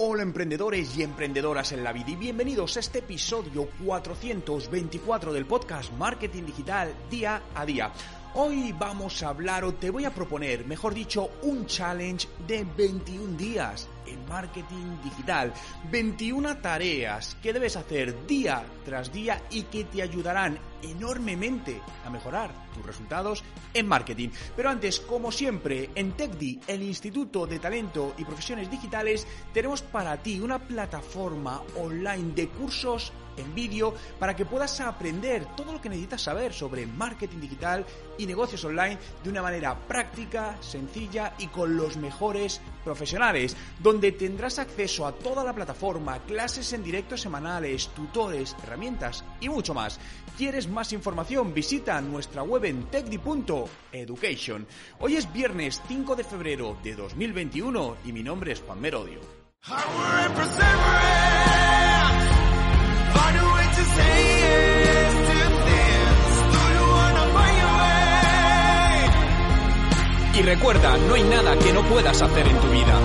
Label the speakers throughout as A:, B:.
A: Hola emprendedores y emprendedoras en la vida y bienvenidos a este episodio 424 del podcast Marketing Digital Día a Día. Hoy vamos a hablar o te voy a proponer, mejor dicho, un challenge de 21 días en marketing digital. 21 tareas que debes hacer día tras día y que te ayudarán enormemente a mejorar tus resultados en marketing. Pero antes, como siempre, en TechDi, el Instituto de Talento y Profesiones Digitales, tenemos para ti una plataforma online de cursos en vídeo para que puedas aprender todo lo que necesitas saber sobre marketing digital y negocios online de una manera práctica, sencilla y con los mejores profesionales, donde tendrás acceso a toda la plataforma, clases en directo semanales, tutores, herramientas y mucho más. ¿Quieres más información? Visita nuestra web en techdi.education. Hoy es viernes 5 de febrero de 2021 y mi nombre es Juan Merodio. Y recuerda, no hay nada que no puedas hacer en tu vida.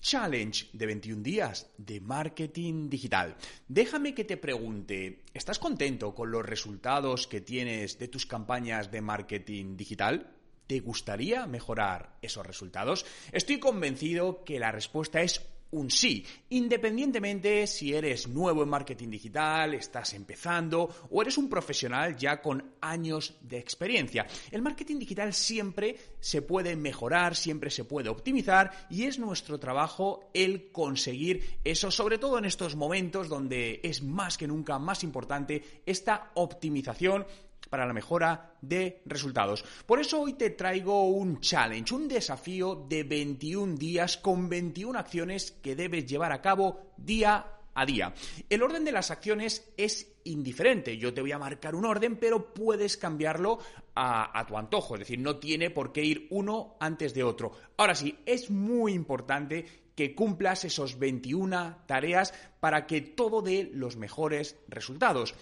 A: Challenge de 21 días de marketing digital. Déjame que te pregunte, ¿estás contento con los resultados que tienes de tus campañas de marketing digital? ¿Te gustaría mejorar esos resultados? Estoy convencido que la respuesta es un sí, independientemente si eres nuevo en marketing digital, estás empezando o eres un profesional ya con años de experiencia. El marketing digital siempre se puede mejorar, siempre se puede optimizar y es nuestro trabajo el conseguir eso, sobre todo en estos momentos donde es más que nunca más importante esta optimización para la mejora de resultados. Por eso hoy te traigo un challenge, un desafío de 21 días con 21 acciones que debes llevar a cabo día a día. El orden de las acciones es indiferente. Yo te voy a marcar un orden, pero puedes cambiarlo a, tu antojo. Es decir, no tiene por qué ir uno antes de otro. Ahora sí, es muy importante que cumplas esos 21 tareas para que todo dé los mejores resultados.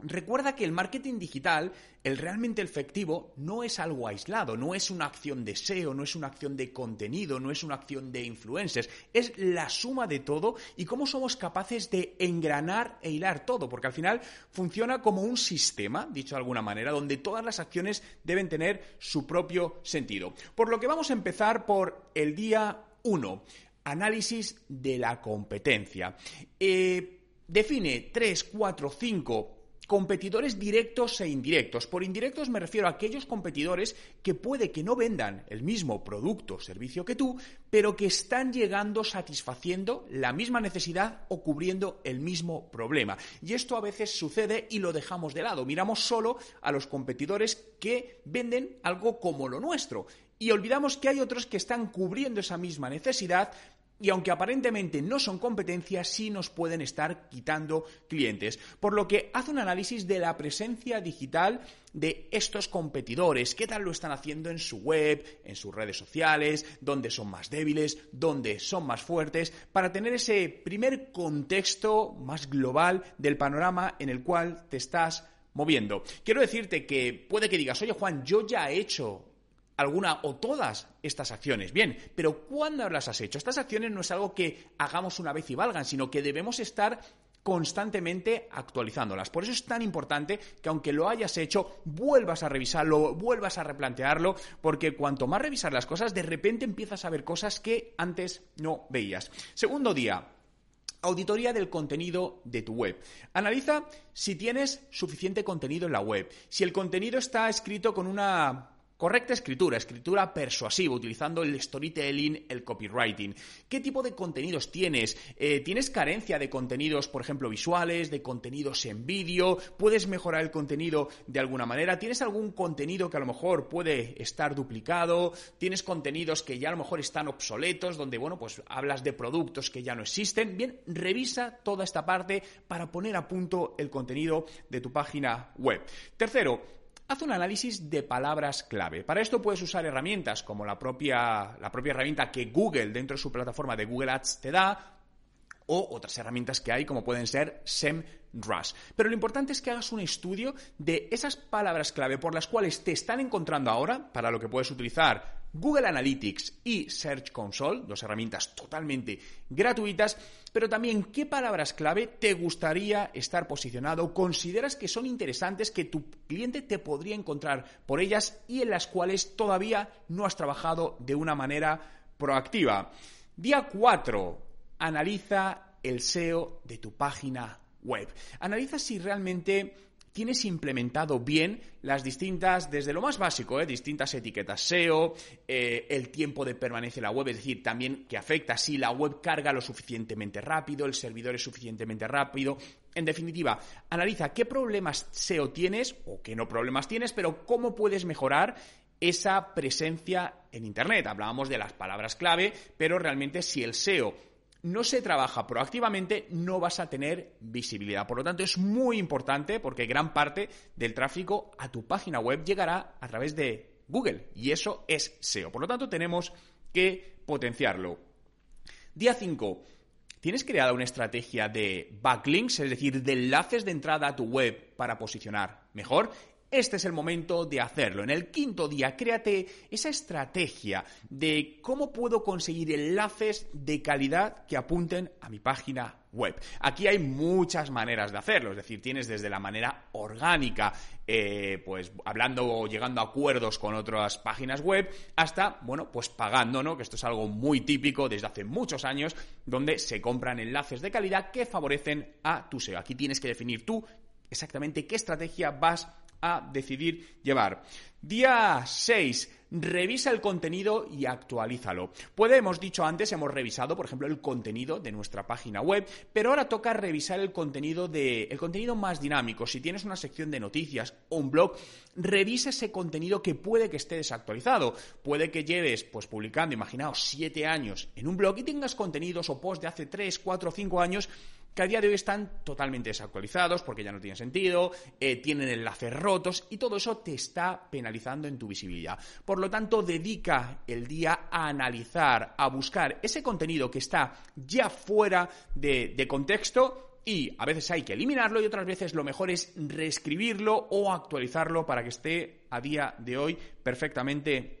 A: Recuerda que el marketing digital, el realmente efectivo, no es algo aislado, no es una acción de SEO, no es una acción de contenido, no es una acción de influencers, es la suma de todo y cómo somos capaces de engranar e hilar todo, porque al final funciona como un sistema, dicho de alguna manera, donde todas las acciones deben tener su propio sentido. Por lo que vamos a empezar por el día 1, análisis de la competencia. Eh, define 3, 4, 5 competidores directos e indirectos. Por indirectos me refiero a aquellos competidores que puede que no vendan el mismo producto o servicio que tú, pero que están llegando satisfaciendo la misma necesidad o cubriendo el mismo problema. Y esto a veces sucede y lo dejamos de lado. Miramos solo a los competidores que venden algo como lo nuestro. Y olvidamos que hay otros que están cubriendo esa misma necesidad, y aunque aparentemente no son competencias, sí nos pueden estar quitando clientes. Por lo que hace un análisis de la presencia digital de estos competidores, qué tal lo están haciendo en su web, en sus redes sociales, dónde son más débiles, dónde son más fuertes, para tener ese primer contexto más global del panorama en el cual te estás moviendo. Quiero decirte que puede que digas, oye Juan, yo ya he hecho alguna o todas estas acciones. Bien, pero ¿cuándo las has hecho? Estas acciones no es algo que hagamos una vez y valgan, sino que debemos estar constantemente actualizándolas. Por eso es tan importante que aunque lo hayas hecho, vuelvas a revisarlo, vuelvas a replantearlo, porque cuanto más revisar las cosas, de repente empiezas a ver cosas que antes no veías. Segundo día, Auditoría del contenido de tu web. Analiza si tienes suficiente contenido en la web, si el contenido está escrito con una Correcta escritura, escritura persuasiva, utilizando el storytelling, el copywriting. ¿Qué tipo de contenidos tienes? Eh, ¿Tienes carencia de contenidos, por ejemplo, visuales, de contenidos en vídeo? ¿Puedes mejorar el contenido de alguna manera? ¿Tienes algún contenido que a lo mejor puede estar duplicado? ¿Tienes contenidos que ya a lo mejor están obsoletos, donde, bueno, pues hablas de productos que ya no existen? Bien, revisa toda esta parte para poner a punto el contenido de tu página web. Tercero, Haz un análisis de palabras clave. Para esto puedes usar herramientas como la propia, la propia herramienta que Google dentro de su plataforma de Google Ads te da, o otras herramientas que hay como pueden ser SEMrush. Pero lo importante es que hagas un estudio de esas palabras clave por las cuales te están encontrando ahora, para lo que puedes utilizar Google Analytics y Search Console, dos herramientas totalmente gratuitas, pero también qué palabras clave te gustaría estar posicionado, consideras que son interesantes, que tu cliente te podría encontrar por ellas y en las cuales todavía no has trabajado de una manera proactiva. Día 4. Analiza el SEO de tu página web. Analiza si realmente tienes implementado bien las distintas, desde lo más básico, ¿eh? distintas etiquetas SEO, eh, el tiempo de permanencia en la web, es decir, también que afecta si la web carga lo suficientemente rápido, el servidor es suficientemente rápido. En definitiva, analiza qué problemas SEO tienes o qué no problemas tienes, pero cómo puedes mejorar esa presencia en Internet. Hablábamos de las palabras clave, pero realmente si el SEO no se trabaja proactivamente, no vas a tener visibilidad. Por lo tanto, es muy importante porque gran parte del tráfico a tu página web llegará a través de Google y eso es SEO. Por lo tanto, tenemos que potenciarlo. Día 5. ¿Tienes creada una estrategia de backlinks, es decir, de enlaces de entrada a tu web para posicionar mejor? Este es el momento de hacerlo. En el quinto día, créate esa estrategia de cómo puedo conseguir enlaces de calidad que apunten a mi página web. Aquí hay muchas maneras de hacerlo, es decir, tienes desde la manera orgánica, eh, pues hablando o llegando a acuerdos con otras páginas web, hasta, bueno, pues pagando, ¿no? Que esto es algo muy típico desde hace muchos años, donde se compran enlaces de calidad que favorecen a tu SEO. Aquí tienes que definir tú exactamente qué estrategia vas a decidir llevar. Día 6. Revisa el contenido y actualízalo. Puede, hemos dicho antes, hemos revisado, por ejemplo, el contenido de nuestra página web, pero ahora toca revisar el contenido de el contenido más dinámico. Si tienes una sección de noticias o un blog, revisa ese contenido que puede que esté desactualizado. Puede que lleves, pues, publicando, imaginaos, siete años en un blog y tengas contenidos o posts de hace tres, cuatro o cinco años que a día de hoy están totalmente desactualizados porque ya no tienen sentido, eh, tienen enlaces rotos y todo eso te está penalizando en tu visibilidad. Por lo tanto, dedica el día a analizar, a buscar ese contenido que está ya fuera de, de contexto y a veces hay que eliminarlo y otras veces lo mejor es reescribirlo o actualizarlo para que esté a día de hoy perfectamente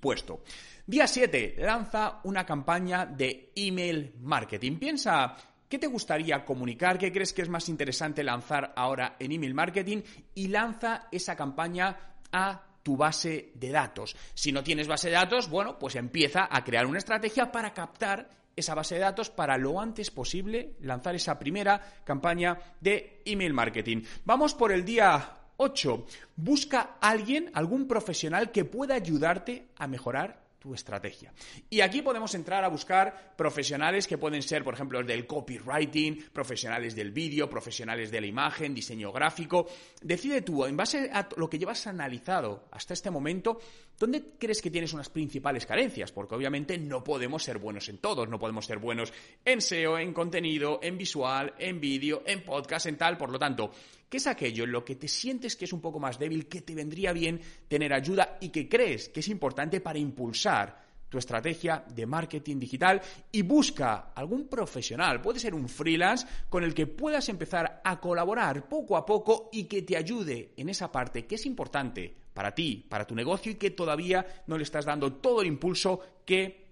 A: puesto. Día 7. Lanza una campaña de email marketing. Piensa ¿Qué te gustaría comunicar? ¿Qué crees que es más interesante lanzar ahora en email marketing? Y lanza esa campaña a tu base de datos. Si no tienes base de datos, bueno, pues empieza a crear una estrategia para captar esa base de datos para lo antes posible lanzar esa primera campaña de email marketing. Vamos por el día 8. Busca a alguien, algún profesional que pueda ayudarte a mejorar estrategia. Y aquí podemos entrar a buscar profesionales que pueden ser, por ejemplo, del copywriting, profesionales del vídeo, profesionales de la imagen, diseño gráfico. Decide tú, en base a lo que llevas analizado hasta este momento, ¿dónde crees que tienes unas principales carencias? Porque obviamente no podemos ser buenos en todos, no podemos ser buenos en SEO, en contenido, en visual, en vídeo, en podcast, en tal. Por lo tanto, ¿Qué es aquello en lo que te sientes que es un poco más débil, que te vendría bien tener ayuda y que crees que es importante para impulsar tu estrategia de marketing digital y busca algún profesional, puede ser un freelance con el que puedas empezar a colaborar poco a poco y que te ayude en esa parte que es importante para ti, para tu negocio y que todavía no le estás dando todo el impulso que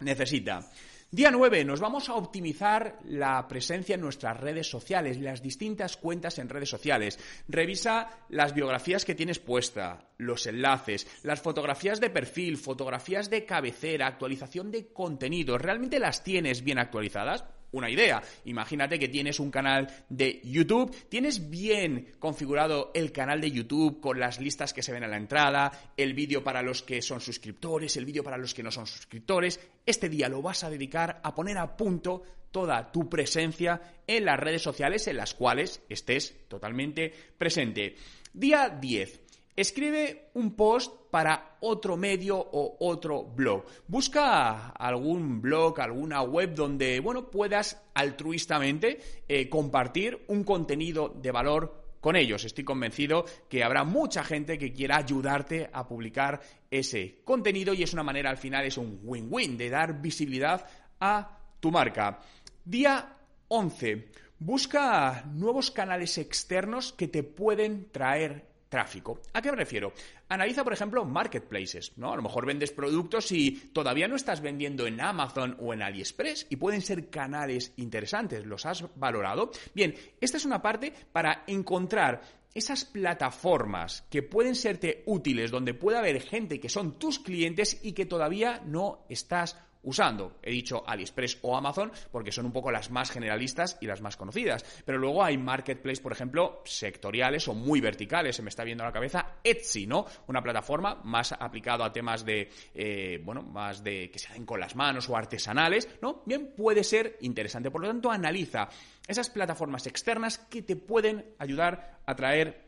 A: necesita. Día 9. Nos vamos a optimizar la presencia en nuestras redes sociales, las distintas cuentas en redes sociales. Revisa las biografías que tienes puesta, los enlaces, las fotografías de perfil, fotografías de cabecera, actualización de contenido. ¿Realmente las tienes bien actualizadas? Una idea. Imagínate que tienes un canal de YouTube, tienes bien configurado el canal de YouTube con las listas que se ven a la entrada, el vídeo para los que son suscriptores, el vídeo para los que no son suscriptores. Este día lo vas a dedicar a poner a punto toda tu presencia en las redes sociales en las cuales estés totalmente presente. Día 10. Escribe un post para otro medio o otro blog. Busca algún blog, alguna web donde, bueno, puedas altruistamente eh, compartir un contenido de valor con ellos. Estoy convencido que habrá mucha gente que quiera ayudarte a publicar ese contenido y es una manera, al final, es un win-win de dar visibilidad a tu marca. Día 11. Busca nuevos canales externos que te pueden traer tráfico. ¿A qué me refiero? Analiza, por ejemplo, marketplaces, ¿no? A lo mejor vendes productos y todavía no estás vendiendo en Amazon o en AliExpress y pueden ser canales interesantes. ¿Los has valorado? Bien, esta es una parte para encontrar esas plataformas que pueden serte útiles, donde puede haber gente que son tus clientes y que todavía no estás usando. He dicho AliExpress o Amazon porque son un poco las más generalistas y las más conocidas. Pero luego hay marketplaces, por ejemplo, sectoriales o muy verticales. Se me está viendo a la cabeza Etsy, ¿no? Una plataforma más aplicada a temas de, eh, bueno, más de que se hacen con las manos o artesanales, ¿no? Bien, puede ser interesante. Por lo tanto, analiza esas plataformas externas que te pueden ayudar a traer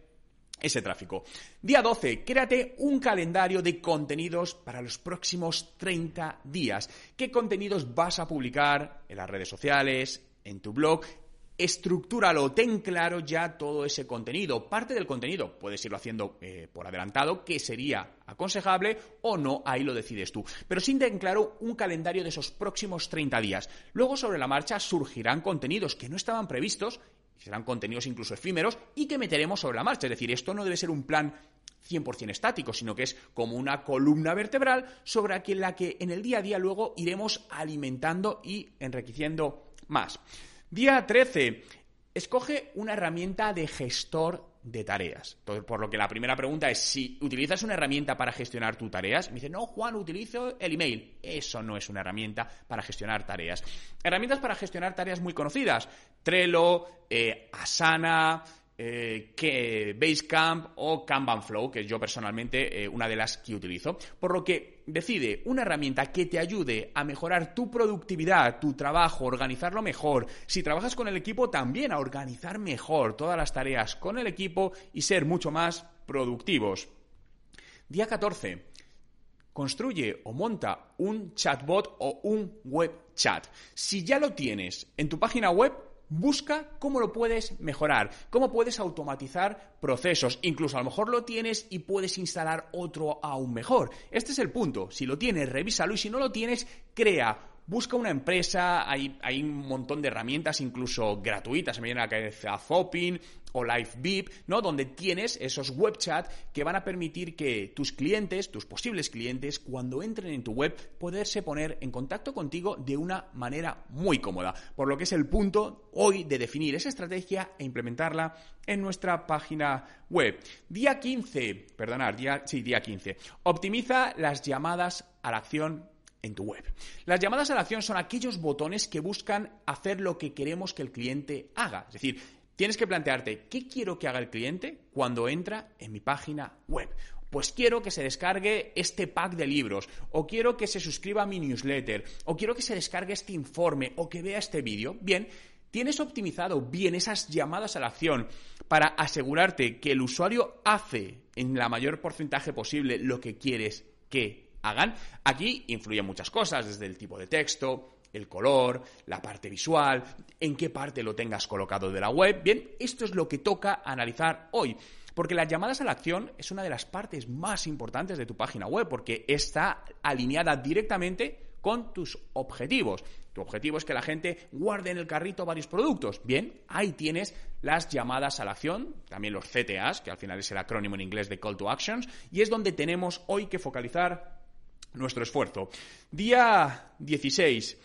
A: ese tráfico. Día 12, créate un calendario de contenidos para los próximos 30 días. ¿Qué contenidos vas a publicar en las redes sociales, en tu blog? Estructúralo, ten claro ya todo ese contenido. Parte del contenido puedes irlo haciendo eh, por adelantado, que sería aconsejable o no, ahí lo decides tú. Pero sin ten claro un calendario de esos próximos 30 días. Luego sobre la marcha surgirán contenidos que no estaban previstos serán contenidos incluso efímeros y que meteremos sobre la marcha. Es decir, esto no debe ser un plan 100% estático, sino que es como una columna vertebral sobre la que en el día a día luego iremos alimentando y enriqueciendo más. Día 13. Escoge una herramienta de gestor de tareas. por lo que la primera pregunta es si utilizas una herramienta para gestionar tus tareas. Me dice, no, Juan, utilizo el email. Eso no es una herramienta para gestionar tareas. Herramientas para gestionar tareas muy conocidas. Trello, eh, Asana, eh, que Basecamp o Kanban Flow, que yo personalmente eh, una de las que utilizo. Por lo que decide una herramienta que te ayude a mejorar tu productividad, tu trabajo, organizarlo mejor. Si trabajas con el equipo, también a organizar mejor todas las tareas con el equipo y ser mucho más productivos. Día 14 construye o monta un chatbot o un web chat. Si ya lo tienes en tu página web, Busca cómo lo puedes mejorar, cómo puedes automatizar procesos. Incluso a lo mejor lo tienes y puedes instalar otro aún mejor. Este es el punto. Si lo tienes, revísalo y si no lo tienes, crea busca una empresa, hay, un montón de herramientas incluso gratuitas, se me viene a la cabeza Fopin o LiveVip, ¿no? Donde tienes esos web chat que van a permitir que tus clientes, tus posibles clientes, cuando entren en tu web, poderse poner en contacto contigo de una manera muy cómoda. Por lo que es el punto hoy de definir esa estrategia e implementarla en nuestra página web. Día 15, perdonad, día, sí, día 15. Optimiza las llamadas a la acción en tu web. Las llamadas a la acción son aquellos botones que buscan hacer lo que queremos que el cliente haga. Es decir, tienes que plantearte, ¿qué quiero que haga el cliente cuando entra en mi página web? Pues quiero que se descargue este pack de libros, o quiero que se suscriba a mi newsletter, o quiero que se descargue este informe, o que vea este vídeo. Bien, tienes optimizado bien esas llamadas a la acción para asegurarte que el usuario hace en la mayor porcentaje posible lo que quieres que hagan. Aquí influyen muchas cosas, desde el tipo de texto, el color, la parte visual, en qué parte lo tengas colocado de la web. Bien, esto es lo que toca analizar hoy. Porque las llamadas a la acción es una de las partes más importantes de tu página web, porque está alineada directamente con tus objetivos. Tu objetivo es que la gente guarde en el carrito varios productos. Bien, ahí tienes las llamadas a la acción, también los CTAs, que al final es el acrónimo en inglés de Call to Actions, y es donde tenemos hoy que focalizar nuestro esfuerzo. Día 16.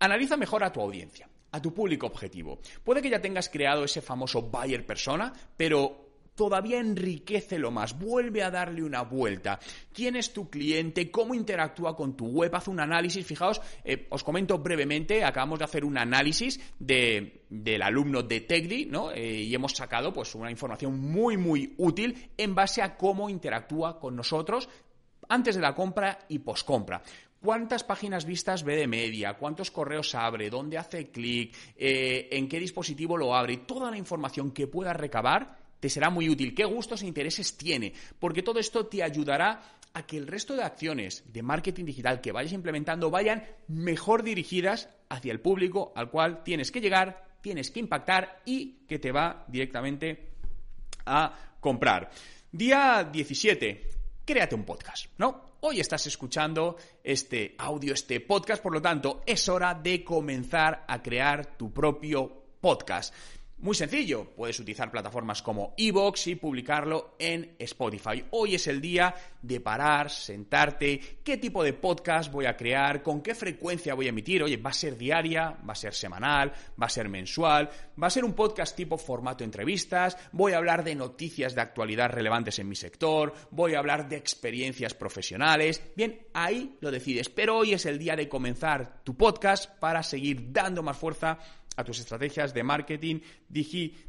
A: Analiza mejor a tu audiencia, a tu público objetivo. Puede que ya tengas creado ese famoso buyer persona, pero todavía enriquece lo más, vuelve a darle una vuelta. ¿Quién es tu cliente? ¿Cómo interactúa con tu web? Haz un análisis. Fijaos, eh, os comento brevemente, acabamos de hacer un análisis del alumno de TechDi, ¿no? Eh, y hemos sacado pues una información muy, muy útil en base a cómo interactúa con nosotros antes de la compra y poscompra. ¿Cuántas páginas vistas ve de media? ¿Cuántos correos abre? ¿Dónde hace clic? Eh, ¿En qué dispositivo lo abre? Toda la información que puedas recabar te será muy útil. ¿Qué gustos e intereses tiene? Porque todo esto te ayudará a que el resto de acciones de marketing digital que vayas implementando vayan mejor dirigidas hacia el público al cual tienes que llegar, tienes que impactar y que te va directamente a comprar. Día 17 créate un podcast, ¿no? Hoy estás escuchando este audio, este podcast, por lo tanto, es hora de comenzar a crear tu propio podcast. Muy sencillo, puedes utilizar plataformas como Evox y publicarlo en Spotify. Hoy es el día de parar, sentarte, qué tipo de podcast voy a crear, con qué frecuencia voy a emitir. Oye, va a ser diaria, va a ser semanal, va a ser mensual, va a ser un podcast tipo formato entrevistas, voy a hablar de noticias de actualidad relevantes en mi sector, voy a hablar de experiencias profesionales. Bien, ahí lo decides, pero hoy es el día de comenzar tu podcast para seguir dando más fuerza a tus estrategias de marketing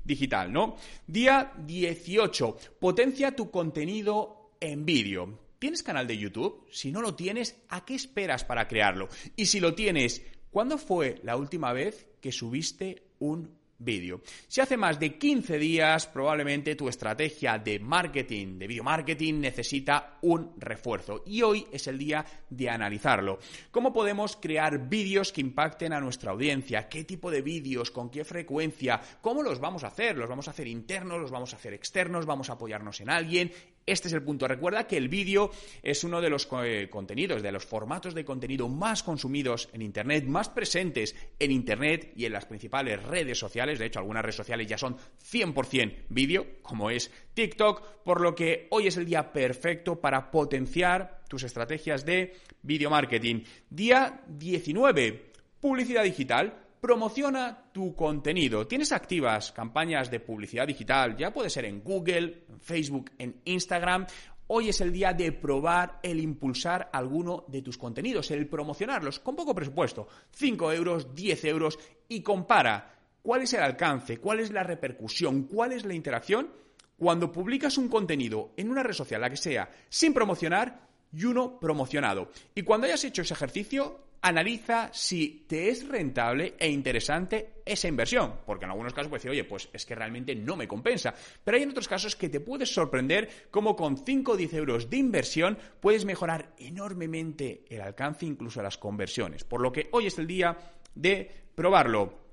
A: digital, ¿no? Día 18. Potencia tu contenido en vídeo. ¿Tienes canal de YouTube? Si no lo tienes, ¿a qué esperas para crearlo? Y si lo tienes, ¿cuándo fue la última vez que subiste un vídeo. Si hace más de 15 días, probablemente tu estrategia de marketing, de video marketing, necesita un refuerzo. Y hoy es el día de analizarlo. ¿Cómo podemos crear vídeos que impacten a nuestra audiencia? ¿Qué tipo de vídeos? ¿Con qué frecuencia? ¿Cómo los vamos a hacer? ¿Los vamos a hacer internos? ¿Los vamos a hacer externos? ¿Vamos a apoyarnos en alguien? Este es el punto. Recuerda que el vídeo es uno de los eh, contenidos, de los formatos de contenido más consumidos en Internet, más presentes en Internet y en las principales redes sociales. De hecho, algunas redes sociales ya son 100% vídeo, como es TikTok, por lo que hoy es el día perfecto para potenciar tus estrategias de video marketing. Día 19, publicidad digital Promociona tu contenido. ¿Tienes activas campañas de publicidad digital? Ya puede ser en Google, en Facebook, en Instagram. Hoy es el día de probar el impulsar alguno de tus contenidos, el promocionarlos con poco presupuesto, 5 euros, 10 euros, y compara cuál es el alcance, cuál es la repercusión, cuál es la interacción cuando publicas un contenido en una red social, la que sea, sin promocionar y uno promocionado. Y cuando hayas hecho ese ejercicio, analiza si te es rentable e interesante esa inversión, porque en algunos casos puedes decir, oye, pues es que realmente no me compensa, pero hay en otros casos que te puedes sorprender cómo con 5 o 10 euros de inversión puedes mejorar enormemente el alcance, incluso las conversiones, por lo que hoy es el día de probarlo.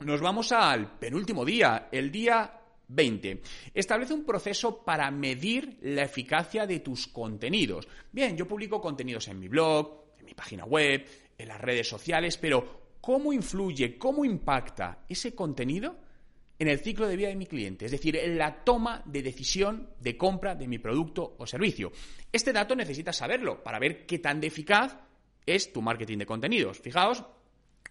A: Nos vamos al penúltimo día, el día 20. Establece un proceso para medir la eficacia de tus contenidos. Bien, yo publico contenidos en mi blog, en mi página web, en las redes sociales, pero ¿cómo influye, cómo impacta ese contenido en el ciclo de vida de mi cliente? Es decir, en la toma de decisión de compra de mi producto o servicio. Este dato necesitas saberlo para ver qué tan eficaz es tu marketing de contenidos. Fijaos,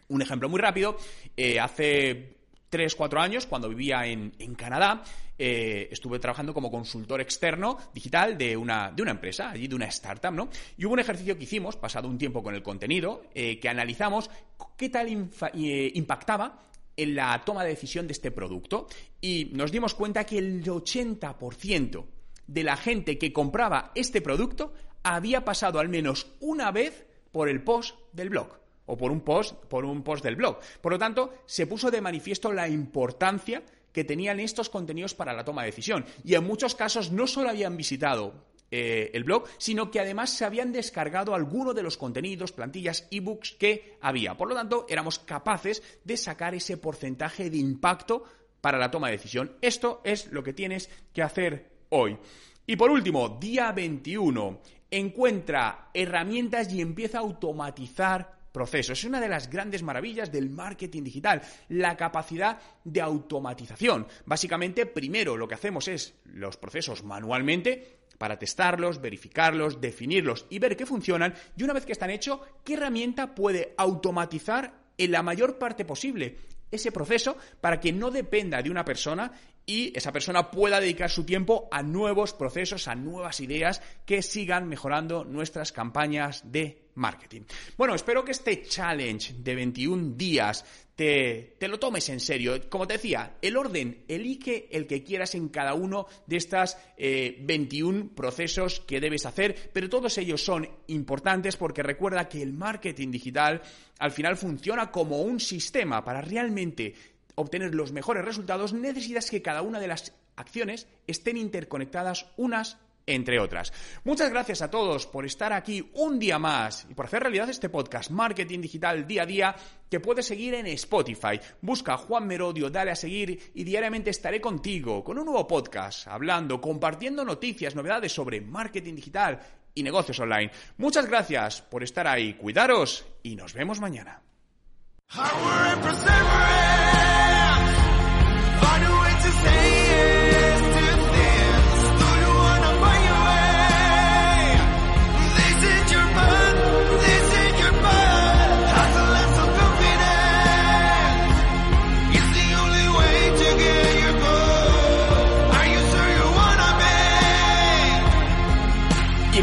A: un ejemplo muy rápido. Eh, hace 3, 4 años, cuando vivía en, Canadá, eh, estuve trabajando como consultor externo digital de una, de una empresa, allí de una startup, ¿no? Y hubo un ejercicio que hicimos, pasado un tiempo con el contenido, eh, que analizamos qué tal eh, impactaba en la toma de decisión de este producto. Y nos dimos cuenta que el 80% de la gente que compraba este producto había pasado al menos una vez por el post del blog o por un post, por un post del blog. Por lo tanto, se puso de manifiesto la importancia que tenían estos contenidos para la toma de decisión. Y en muchos casos no solo habían visitado eh, el blog, sino que además se habían descargado alguno de los contenidos, plantillas, ebooks que había. Por lo tanto, éramos capaces de sacar ese porcentaje de impacto para la toma de decisión. Esto es lo que tienes que hacer hoy. Y por último, día 21, encuentra herramientas y empieza a automatizar Es una de las grandes maravillas del marketing digital, la capacidad de automatización. Básicamente, primero lo que hacemos es los procesos manualmente para testarlos, verificarlos, definirlos y ver qué funcionan. Y una vez que están hechos, ¿qué herramienta puede automatizar en la mayor parte posible ese proceso para que no dependa de una persona y esa persona pueda dedicar su tiempo a nuevos procesos, a nuevas ideas que sigan mejorando nuestras campañas de marketing. Bueno, espero que este challenge de 21 días te, lo tomes en serio. Como te decía, el orden, elige el que quieras en cada uno de estos 21 procesos que debes hacer, pero todos ellos son importantes porque recuerda que el marketing digital al final funciona como un sistema para realmente obtener los mejores resultados, necesitas que cada una de las acciones estén interconectadas unas entre otras. Muchas gracias a todos por estar aquí un día más y por hacer realidad este podcast Marketing Digital Día a Día que puedes seguir en Spotify. Busca Juan Merodio, dale a seguir y diariamente estaré contigo con un nuevo podcast, hablando, compartiendo noticias, novedades sobre marketing digital y negocios online. Muchas gracias por estar ahí, cuidaros y nos vemos mañana.